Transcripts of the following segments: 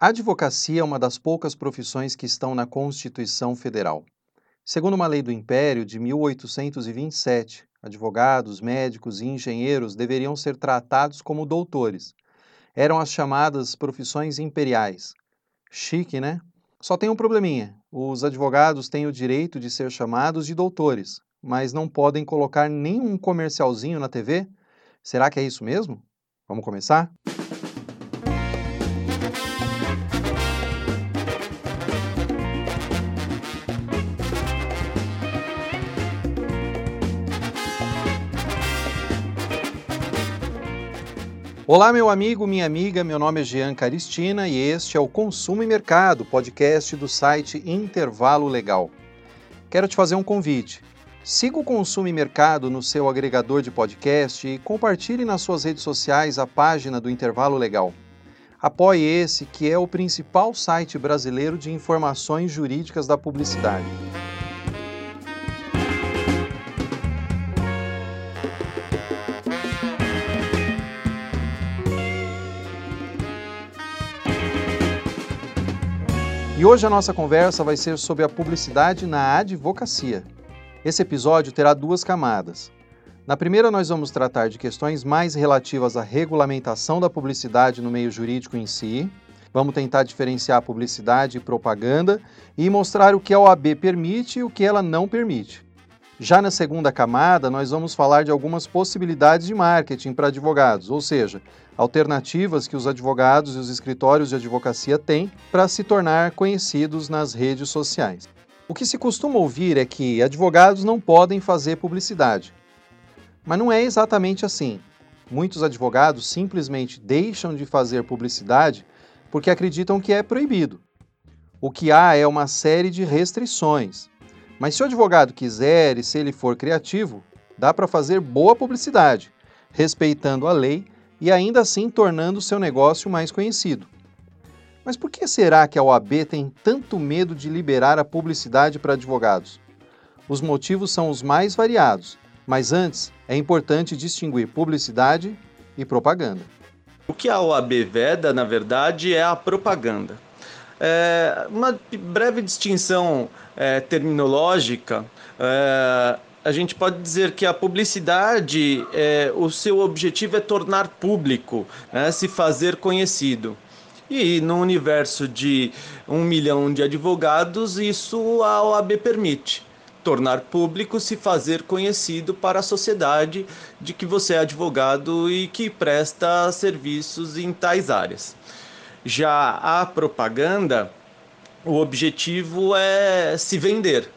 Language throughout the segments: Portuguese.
A advocacia é uma das poucas profissões que estão na Constituição Federal. Segundo uma lei do Império de 1827, advogados, médicos e engenheiros deveriam ser tratados como doutores. Eram as chamadas profissões imperiais. Chique, né? Só tem um probleminha: os advogados têm o direito de ser chamados de doutores, mas não podem colocar nenhum comercialzinho na TV? Será que é isso mesmo? Vamos começar? Olá, meu amigo, minha amiga, meu nome é Jean Caristina e este é o Consumo e Mercado, podcast do site Intervalo Legal. Quero te fazer um convite. Siga o Consumo e Mercado no seu agregador de podcast e compartilhe nas suas redes sociais a página do Intervalo Legal. Apoie esse que é o principal site brasileiro de informações jurídicas da publicidade. E hoje a nossa conversa vai ser sobre a publicidade na advocacia. Esse episódio terá duas camadas. Na primeira, nós vamos tratar de questões mais relativas à regulamentação da publicidade no meio jurídico em si. Vamos tentar diferenciar publicidade e propaganda e mostrar o que a OAB permite e o que ela não permite. Já na segunda camada, nós vamos falar de algumas possibilidades de marketing para advogados, ou seja, alternativas que os advogados e os escritórios de advocacia têm para se tornar conhecidos nas redes sociais. O que se costuma ouvir é que advogados não podem fazer publicidade. Mas não é exatamente assim. Muitos advogados simplesmente deixam de fazer publicidade porque acreditam que é proibido. O que há é uma série de restrições. Mas se o advogado quiser e se ele for criativo, dá para fazer boa publicidade, respeitando a lei e ainda assim tornando seu negócio mais conhecido. Mas por que será que a OAB tem tanto medo de liberar a publicidade para advogados? Os motivos são os mais variados, mas antes é importante distinguir publicidade e propaganda. O que a OAB veda, na verdade, é a propaganda. É, uma breve distinção é, terminológica, é, a gente pode dizer que a publicidade, é, o seu objetivo é tornar público, né, se fazer conhecido. E no universo de um milhão de advogados, isso a OAB permite. Tornar público, se fazer conhecido para a sociedade de que você é advogado e que presta serviços em tais áreas. Já a propaganda, o objetivo é se vender,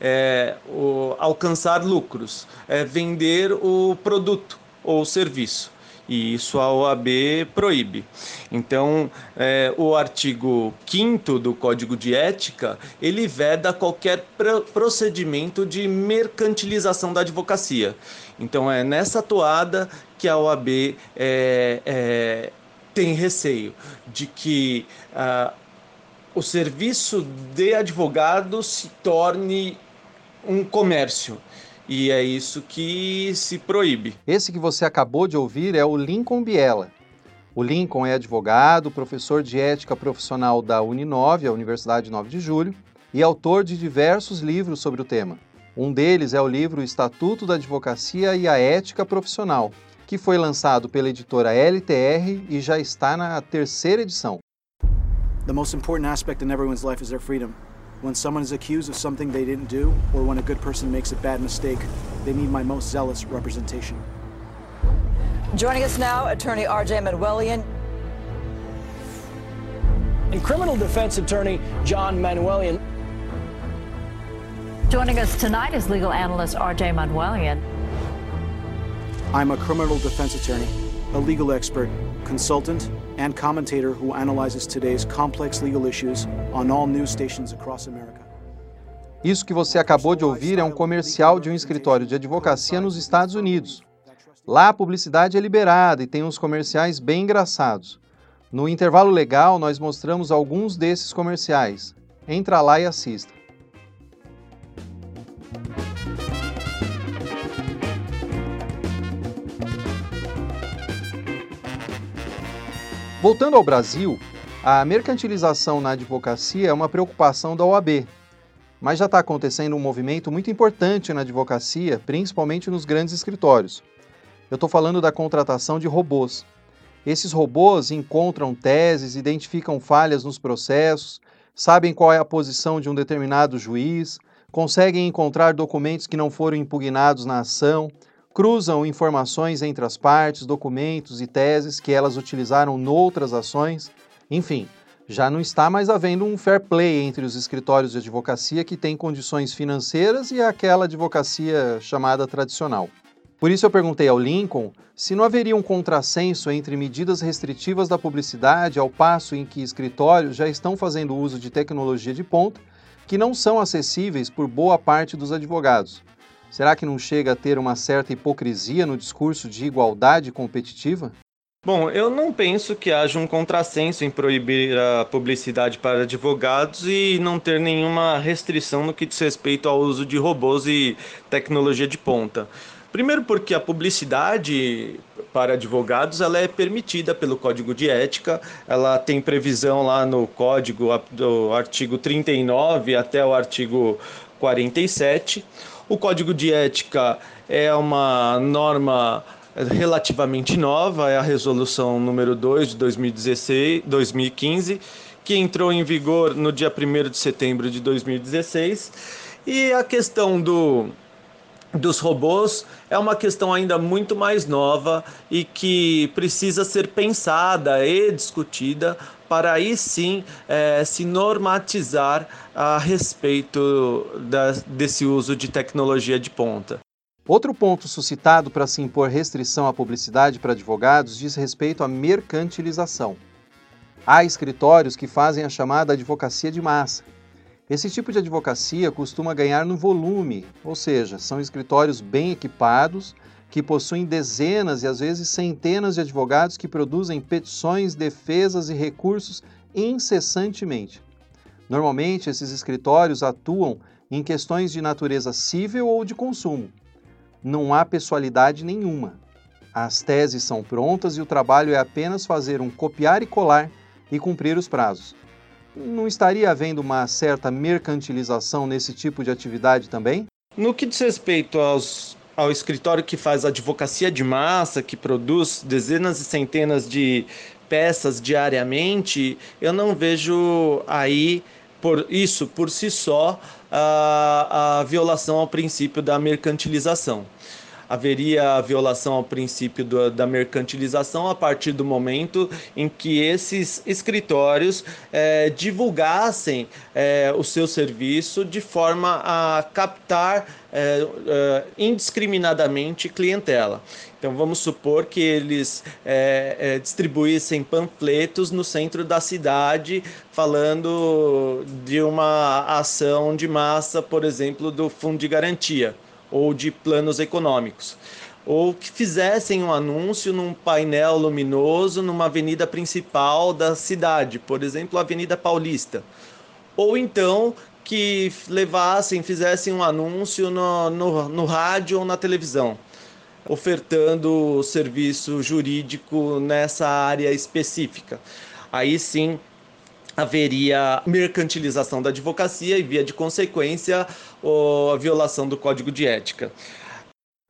é o, alcançar lucros, é vender o produto ou serviço. E isso a OAB proíbe. Então, é, o artigo 5 do Código de Ética, ele veda qualquer procedimento de mercantilização da advocacia. Então, é nessa toada que a OAB é, é tem receio de que uh, o serviço de advogado se torne um comércio. E é isso que se proíbe. Esse que você acabou de ouvir é o Lincoln Biela. O Lincoln é advogado, professor de ética profissional da Uninove, a Universidade 9 de Julho, e autor de diversos livros sobre o tema. Um deles é o livro Estatuto da Advocacia e a Ética Profissional, que foi lançado pela editora LTR e já está na terceira edição. The most important aspect in everyone's life is their freedom. When someone is accused of something they didn't do, or when a good person makes a bad mistake, they need my most zealous representation. Joining us now, attorney RJ Manuelian. And criminal defense attorney John Manuelian. Joining us tonight is legal analyst RJ Manuelian. I'm a criminal defense attorney, a legal expert, consultant, and commentator who analyzes today's complex legal issues on all news stations across America. Isso que você acabou de ouvir é um comercial de um escritório de advocacia nos Estados Unidos. Lá a publicidade é liberada e tem uns comerciais bem engraçados. No intervalo legal, nós mostramos alguns desses comerciais. Entra lá e assista. Voltando ao Brasil, A mercantilização na advocacia é uma preocupação da OAB, mas já está acontecendo um movimento muito importante na advocacia, principalmente nos grandes escritórios. Eu estou falando da contratação de robôs. Esses robôs encontram teses, identificam falhas nos processos, sabem qual é a posição de um determinado juiz, conseguem encontrar documentos que não foram impugnados na ação, cruzam informações entre as partes, documentos e teses que elas utilizaram noutras ações, enfim, já não está mais havendo um fair play entre os escritórios de advocacia que têm condições financeiras e aquela advocacia chamada tradicional. Por isso eu perguntei ao Lincoln se não haveria um contrassenso entre medidas restritivas da publicidade ao passo em que escritórios já estão fazendo uso de tecnologia de ponta que não são acessíveis por boa parte dos advogados. Será que não chega a ter uma certa hipocrisia no discurso de igualdade competitiva? Bom, eu não penso que haja um contrassenso em proibir a publicidade para advogados e não ter nenhuma restrição no que diz respeito ao uso de robôs e tecnologia de ponta. Primeiro porque a publicidade para advogados ela é permitida pelo Código de Ética, ela tem previsão lá no código do artigo 39 até o artigo 47. O Código de Ética é uma norma relativamente nova, é a resolução número 2 de 2016, 2015, que entrou em vigor no dia 1 de setembro de 2016. E a questão do dos robôs é uma questão ainda muito mais nova e que precisa ser pensada e discutida para aí sim é, se normatizar a respeito da, desse uso de tecnologia de ponta. Outro ponto suscitado para se impor restrição à publicidade para advogados diz respeito à mercantilização. Há escritórios que fazem a chamada advocacia de massa, esse tipo de advocacia costuma ganhar no volume, ou seja, são escritórios bem equipados que possuem dezenas e às vezes centenas de advogados que produzem petições, defesas e recursos incessantemente. Normalmente, esses escritórios atuam em questões de natureza civil ou de consumo. Não há pessoalidade nenhuma. As teses são prontas e o trabalho é apenas fazer um copiar e colar e cumprir os prazos não estaria havendo uma certa mercantilização nesse tipo de atividade também? No que diz respeito aos, ao escritório que faz advocacia de massa, que produz dezenas e centenas de peças diariamente, eu não vejo aí por isso por si só a, a violação ao princípio da mercantilização haveria a violação ao princípio do, da mercantilização a partir do momento em que esses escritórios é, divulgassem é, o seu serviço de forma a captar é, indiscriminadamente clientela. Então vamos supor que eles distribuíssem panfletos no centro da cidade falando de uma ação de massa, por exemplo, do Fundo de Garantia ou de planos econômicos. Ou que fizessem um anúncio num painel luminoso numa avenida principal da cidade, por exemplo, a Avenida Paulista. Ou então que levassem, fizessem um anúncio no, no, no rádio ou na televisão, ofertando serviço jurídico nessa área específica. Aí sim haveria mercantilização da advocacia e, via de consequência, a violação do código de ética.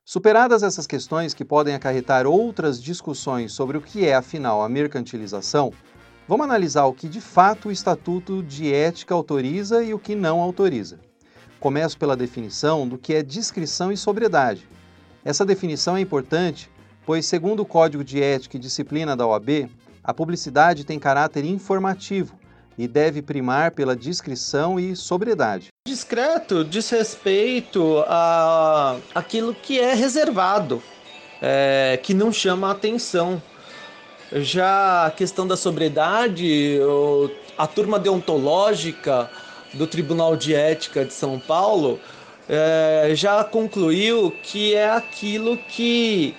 Superadas essas questões que podem acarretar outras discussões sobre o que é, afinal, a mercantilização, vamos analisar o que de fato o Estatuto de Ética autoriza e o que não autoriza. Começo pela definição do que é discrição e sobriedade. Essa definição é importante, pois, segundo o Código de Ética e Disciplina da OAB, a publicidade tem caráter informativo e deve primar pela discrição e sobriedade. Discreto diz respeito a aquilo que é reservado, é, que não chama a atenção. Já a questão da sobriedade, a turma deontológica do Tribunal de Ética de São Paulo é, já concluiu que é aquilo que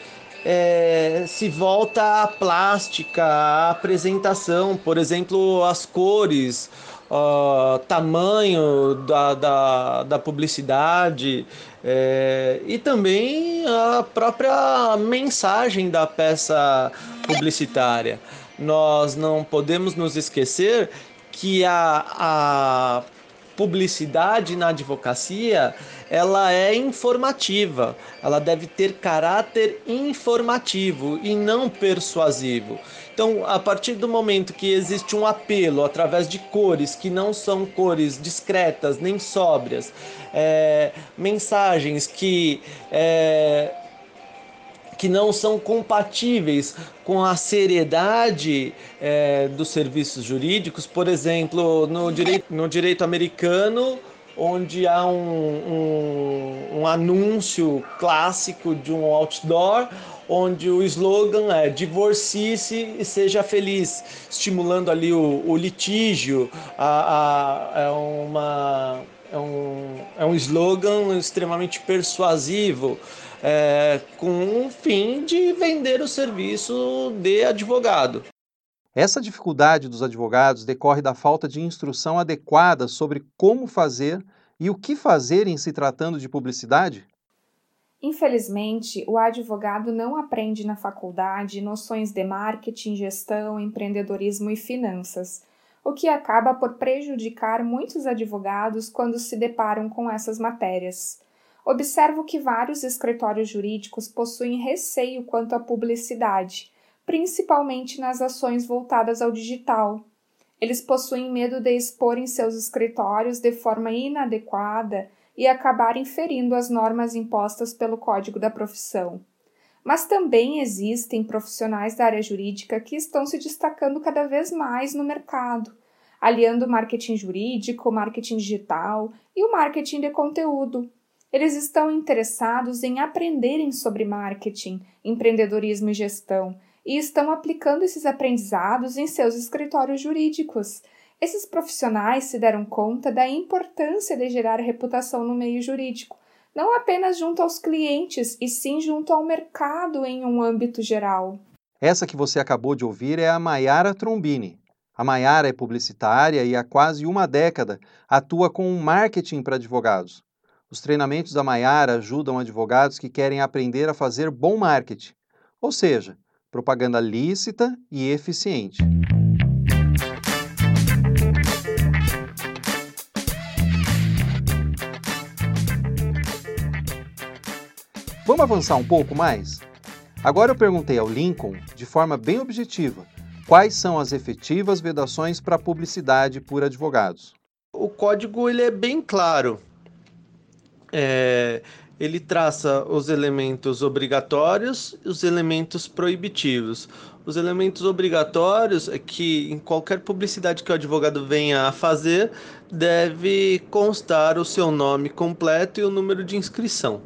é, se volta à plástica, à apresentação, por exemplo, as cores, tamanho da, da, da publicidade é, e também a própria mensagem da peça publicitária. nós não podemos nos esquecer que a, a publicidade na advocacia ela é informativa, ela deve ter caráter informativo e não persuasivo. Então, a partir do momento que existe um apelo através de cores que não são cores discretas nem sóbrias, é, mensagens que é, que não são compatíveis com a seriedade é, dos serviços jurídicos, por exemplo, no direito, no direito americano, onde há um, um, um anúncio clássico de um outdoor onde o slogan é divorcie-se e seja feliz, estimulando ali o, o litígio, a, a, é, uma, é, um, é um slogan extremamente persuasivo, é, com o fim de vender o serviço de advogado. Essa dificuldade dos advogados decorre da falta de instrução adequada sobre como fazer e o que fazer em se tratando de publicidade? Infelizmente, o advogado não aprende na faculdade noções de marketing, gestão, empreendedorismo e finanças, o que acaba por prejudicar muitos advogados quando se deparam com essas matérias. Observo que vários escritórios jurídicos possuem receio quanto à publicidade, principalmente nas ações voltadas ao digital. Eles possuem medo de expor em seus escritórios de forma inadequada e acabar inferindo as normas impostas pelo Código da Profissão. Mas também existem profissionais da área jurídica que estão se destacando cada vez mais no mercado, aliando o marketing jurídico, o marketing digital e o marketing de conteúdo. Eles estão interessados em aprenderem sobre marketing, empreendedorismo e gestão e estão aplicando esses aprendizados em seus escritórios jurídicos, esses profissionais se deram conta da importância de gerar reputação no meio jurídico, não apenas junto aos clientes, e sim junto ao mercado em um âmbito geral. Essa que você acabou de ouvir é a Maiara Trombini. A Maiara é publicitária e há quase uma década atua com marketing para advogados. Os treinamentos da Maiara ajudam advogados que querem aprender a fazer bom marketing, ou seja, propaganda lícita e eficiente. Vamos avançar um pouco mais? Agora eu perguntei ao Lincoln, de forma bem objetiva, quais são as efetivas vedações para publicidade por advogados. O código ele é bem claro. É, ele traça os elementos obrigatórios e os elementos proibitivos. Os elementos obrigatórios é que em qualquer publicidade que o advogado venha a fazer, deve constar o seu nome completo e o número de inscrição.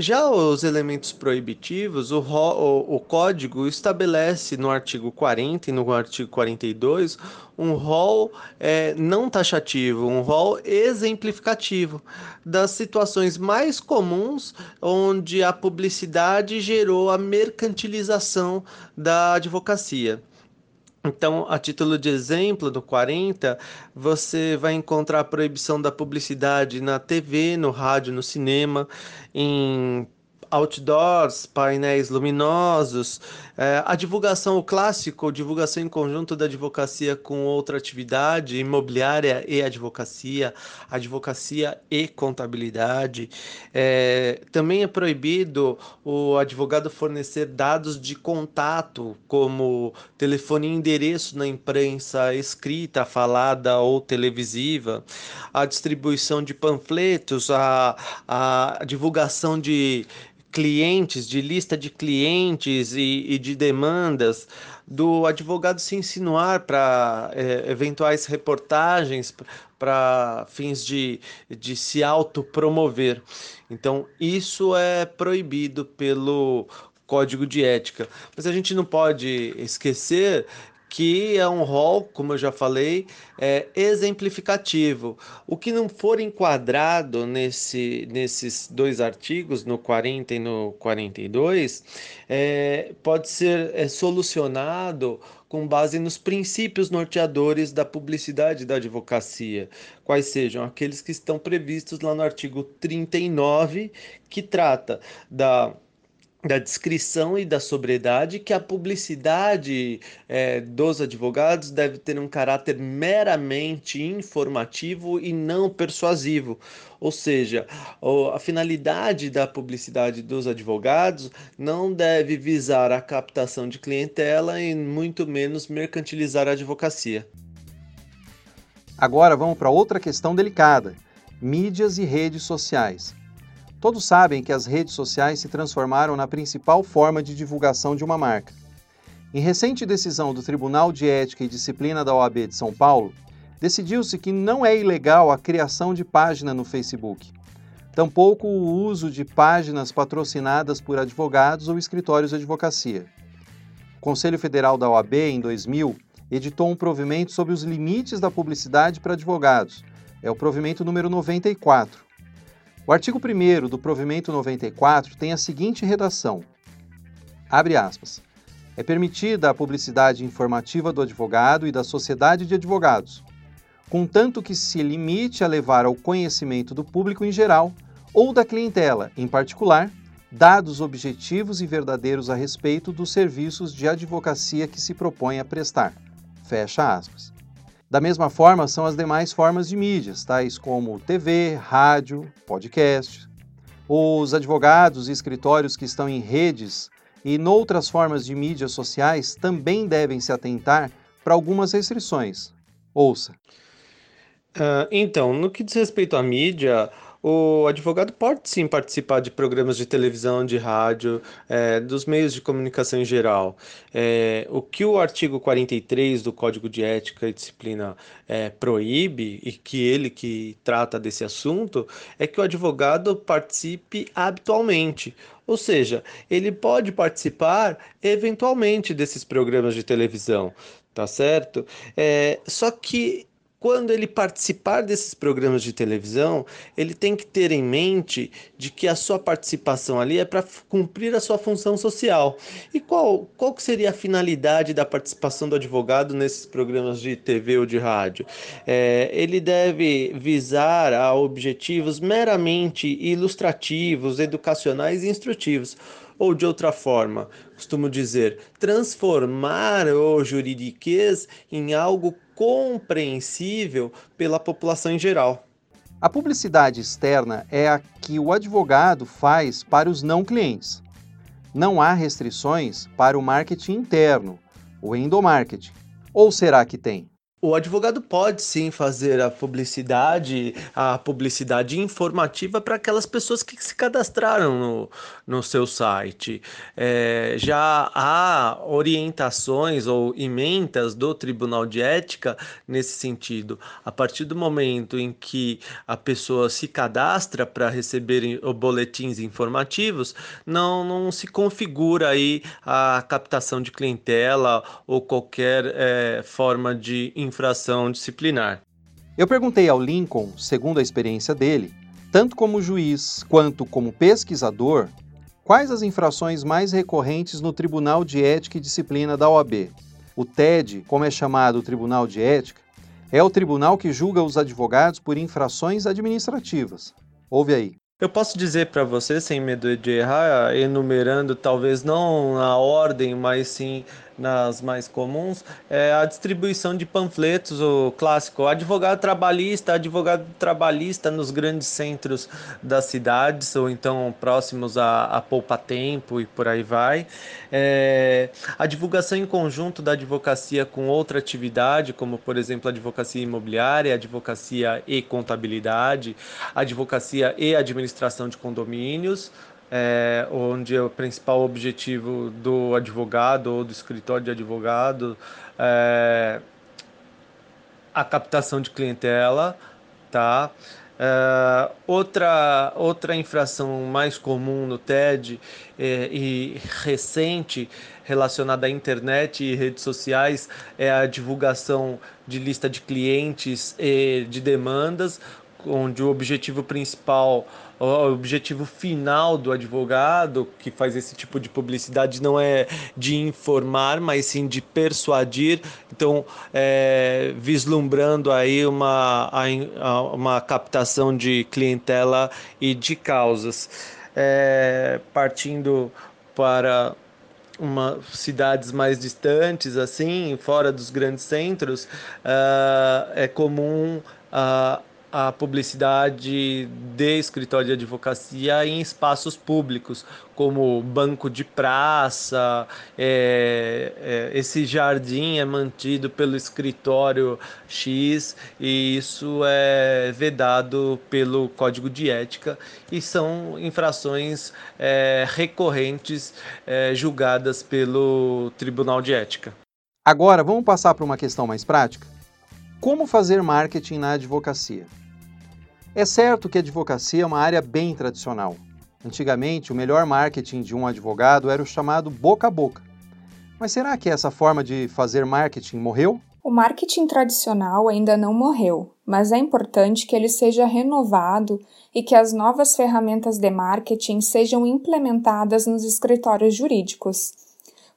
Já os elementos proibitivos, o, o, o, código estabelece no artigo 40 e no artigo 42 um rol é, não taxativo, um rol exemplificativo das situações mais comuns onde a publicidade gerou a mercantilização da advocacia. Então, a título de exemplo, do 40, você vai encontrar a proibição da publicidade na TV, no rádio, no cinema, em outdoors, painéis luminosos, é, a divulgação, o clássico, divulgação em conjunto da advocacia com outra atividade, imobiliária e advocacia, advocacia e contabilidade. É, também é proibido o advogado fornecer dados de contato, como telefone e endereço na imprensa escrita, falada ou televisiva, a distribuição de panfletos, a, a divulgação de clientes, de lista de clientes e, e de demandas, do advogado se insinuar para é, eventuais reportagens para fins de, de se autopromover. Então, isso é proibido pelo Código de Ética. Mas a gente não pode esquecer que é um rol, como eu já falei, é, exemplificativo. O que não for enquadrado nesse, nesses dois artigos, no 40 e no 42, é, pode ser é, solucionado com base nos princípios norteadores da publicidade da advocacia, quais sejam aqueles que estão previstos lá no artigo 39, que trata da da descrição e da sobriedade que a publicidade é, dos advogados deve ter um caráter meramente informativo e não persuasivo. Ou seja, a finalidade da publicidade dos advogados não deve visar a captação de clientela e muito menos mercantilizar a advocacia. Agora vamos para outra questão delicada: mídias e redes sociais. Todos sabem que as redes sociais se transformaram na principal forma de divulgação de uma marca. Em recente decisão do Tribunal de Ética e Disciplina da OAB de São Paulo, decidiu-se que não é ilegal a criação de página no Facebook, tampouco o uso de páginas patrocinadas por advogados ou escritórios de advocacia. O Conselho Federal da OAB, em 2000, editou um provimento sobre os limites da publicidade para advogados. É o provimento número 94. O artigo 1 do provimento 94 tem a seguinte redação: abre aspas. É permitida a publicidade informativa do advogado e da sociedade de advogados, contanto que se limite a levar ao conhecimento do público em geral ou da clientela, em particular, dados objetivos e verdadeiros a respeito dos serviços de advocacia que se propõe a prestar. Fecha aspas. Da mesma forma, são as demais formas de mídias, tais como TV, rádio, podcast. Os advogados e escritórios que estão em redes e noutras formas de mídias sociais também devem se atentar para algumas restrições. Ouça. Uh, então, no que diz respeito à mídia, o advogado pode sim participar de programas de televisão, de rádio, é, dos meios de comunicação em geral. É, o que o artigo 43 do Código de Ética e Disciplina é, proíbe, e que ele que trata desse assunto, é que o advogado participe habitualmente. Ou seja, ele pode participar eventualmente desses programas de televisão, tá certo? É, só que quando ele participar desses programas de televisão, ele tem que ter em mente de que a sua participação ali é para cumprir a sua função social. E qual, qual que seria a finalidade da participação do advogado nesses programas de TV ou de rádio? É, ele deve visar a objetivos meramente ilustrativos, educacionais e instrutivos ou de outra forma, costumo dizer, transformar o juridiquês em algo compreensível pela população em geral. A publicidade externa é a que o advogado faz para os não clientes. Não há restrições para o marketing interno, o endomarketing. Ou será que tem? O advogado pode sim fazer a publicidade, a publicidade informativa para aquelas pessoas que se cadastraram no, no seu site. É, já há orientações ou emendas do Tribunal de Ética nesse sentido. A partir do momento em que a pessoa se cadastra para receber boletins informativos, não, não se configura aí a captação de clientela ou qualquer é, forma de infração disciplinar. Eu perguntei ao Lincoln, segundo a experiência dele, tanto como juiz quanto como pesquisador, quais as infrações mais recorrentes no Tribunal de Ética e Disciplina da OAB. O TED, como é chamado o Tribunal de Ética, é o tribunal que julga os advogados por infrações administrativas. Ouve aí. Eu posso dizer para você, sem medo de errar, enumerando talvez não na ordem, mas sim nas mais comuns, é a distribuição de panfletos, o clássico advogado trabalhista, advogado trabalhista nos grandes centros das cidades, ou então próximos a, a Poupa Tempo e por aí vai. É, a divulgação em conjunto da advocacia com outra atividade, como por exemplo a advocacia imobiliária, advocacia e contabilidade, advocacia e administração de condomínios é, onde o principal objetivo do advogado ou do escritório de advogado é a captação de clientela, tá? É, outra, outra infração mais comum no TED é, e recente relacionada à internet e redes sociais é a divulgação de lista de clientes e de demandas, onde o objetivo principal o objetivo final do advogado que faz esse tipo de publicidade não é de informar, mas sim de persuadir. Então, é, vislumbrando aí uma, uma captação de clientela e de causas. É, partindo para uma, cidades mais distantes, assim, fora dos grandes centros, uh, é comum uh, a publicidade de escritório de advocacia em espaços públicos, como banco de praça, é, é, esse jardim é mantido pelo escritório X e isso é vedado pelo Código de Ética e são infrações é, recorrentes é, julgadas pelo Tribunal de Ética. Agora, vamos passar para uma questão mais prática? Como fazer marketing na advocacia? É certo que a advocacia é uma área bem tradicional. Antigamente, o melhor marketing de um advogado era o chamado boca a boca. Mas será que essa forma de fazer marketing morreu? O marketing tradicional ainda não morreu, mas é importante que ele seja renovado e que as novas ferramentas de marketing sejam implementadas nos escritórios jurídicos.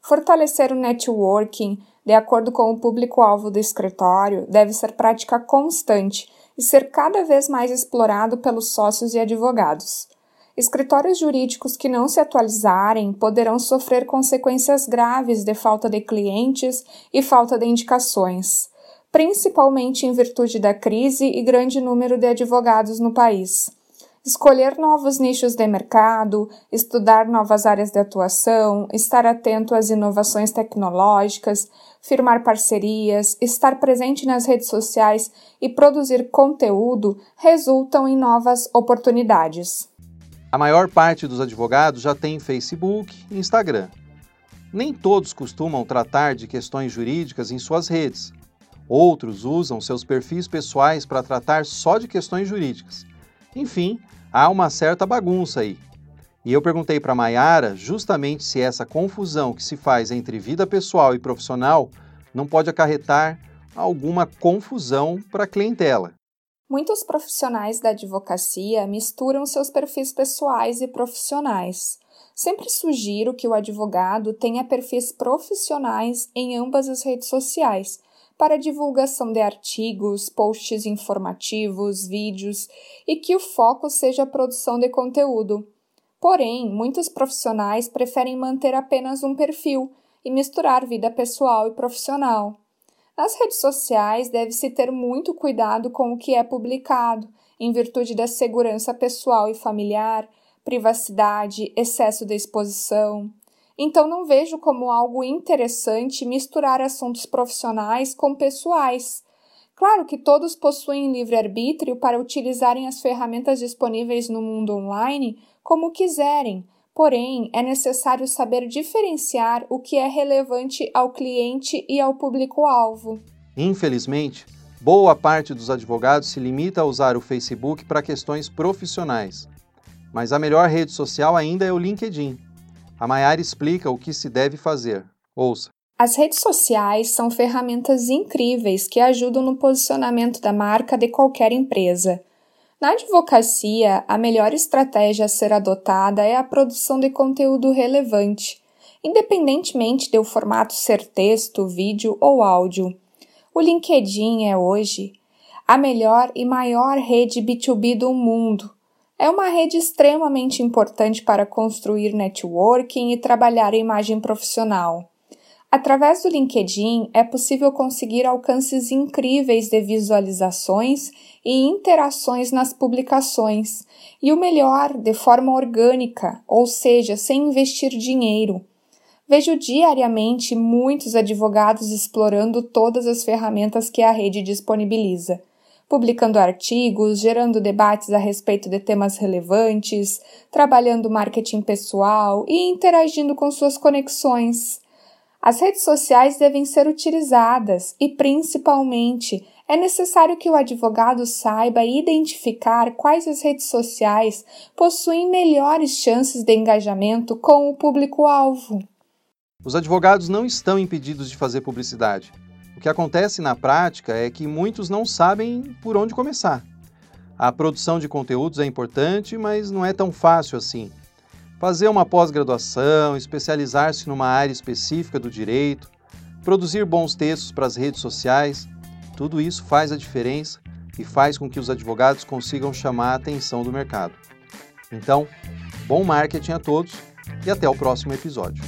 Fortalecer o networking, de acordo com o público-alvo do escritório, deve ser prática constante e ser cada vez mais explorado pelos sócios e advogados. Escritórios jurídicos que não se atualizarem poderão sofrer consequências graves de falta de clientes e falta de indicações, principalmente em virtude da crise e grande número de advogados no país escolher novos nichos de mercado, estudar novas áreas de atuação, estar atento às inovações tecnológicas, firmar parcerias, estar presente nas redes sociais e produzir conteúdo resultam em novas oportunidades. A maior parte dos advogados já tem Facebook e Instagram. Nem todos costumam tratar de questões jurídicas em suas redes. Outros usam seus perfis pessoais para tratar só de questões jurídicas. Enfim, há uma certa bagunça aí. E eu perguntei para Maiara justamente se essa confusão que se faz entre vida pessoal e profissional não pode acarretar alguma confusão para a clientela. Muitos profissionais da advocacia misturam seus perfis pessoais e profissionais. Sempre sugiro que o advogado tenha perfis profissionais em ambas as redes sociais para divulgação de artigos, posts informativos, vídeos e que o foco seja a produção de conteúdo. Porém, muitos profissionais preferem manter apenas um perfil e misturar vida pessoal e profissional. Nas redes sociais, deve-se ter muito cuidado com o que é publicado, em virtude da segurança pessoal e familiar, privacidade, excesso de exposição. Então não vejo como algo interessante misturar assuntos profissionais com pessoais. Claro que todos possuem livre-arbítrio para utilizarem as ferramentas disponíveis no mundo online como quiserem, porém é necessário saber diferenciar o que é relevante ao cliente e ao público-alvo. Infelizmente, boa parte dos advogados se limita a usar o Facebook para questões profissionais. Mas a melhor rede social ainda é o LinkedIn. A Maiara explica o que se deve fazer. Ouça. As redes sociais são ferramentas incríveis que ajudam no posicionamento da marca de qualquer empresa. Na advocacia, a melhor estratégia a ser adotada é a produção de conteúdo relevante, independentemente de o formato ser texto, vídeo ou áudio. O LinkedIn é hoje a melhor e maior rede B2B do mundo é uma rede extremamente importante para construir networking e trabalhar a imagem profissional. Através do LinkedIn é possível conseguir alcances incríveis de visualizações e interações nas publicações, e o melhor, de forma orgânica, ou seja, sem investir dinheiro. Vejo diariamente muitos advogados explorando todas as ferramentas que a rede disponibiliza publicando artigos, gerando debates a respeito de temas relevantes, trabalhando marketing pessoal e interagindo com suas conexões. As redes sociais devem ser utilizadas e, principalmente, é necessário que o advogado saiba identificar quais as redes sociais possuem melhores chances de engajamento com o público-alvo. Os advogados não estão impedidos de fazer publicidade que acontece na prática é que muitos não sabem por onde começar. A produção de conteúdos é importante, mas não é tão fácil assim. Fazer uma pós-graduação, especializar-se numa área específica do direito, produzir bons textos para as redes sociais, tudo isso faz a diferença e faz com que os advogados consigam chamar a atenção do mercado. Então, bom marketing a todos e até o próximo episódio.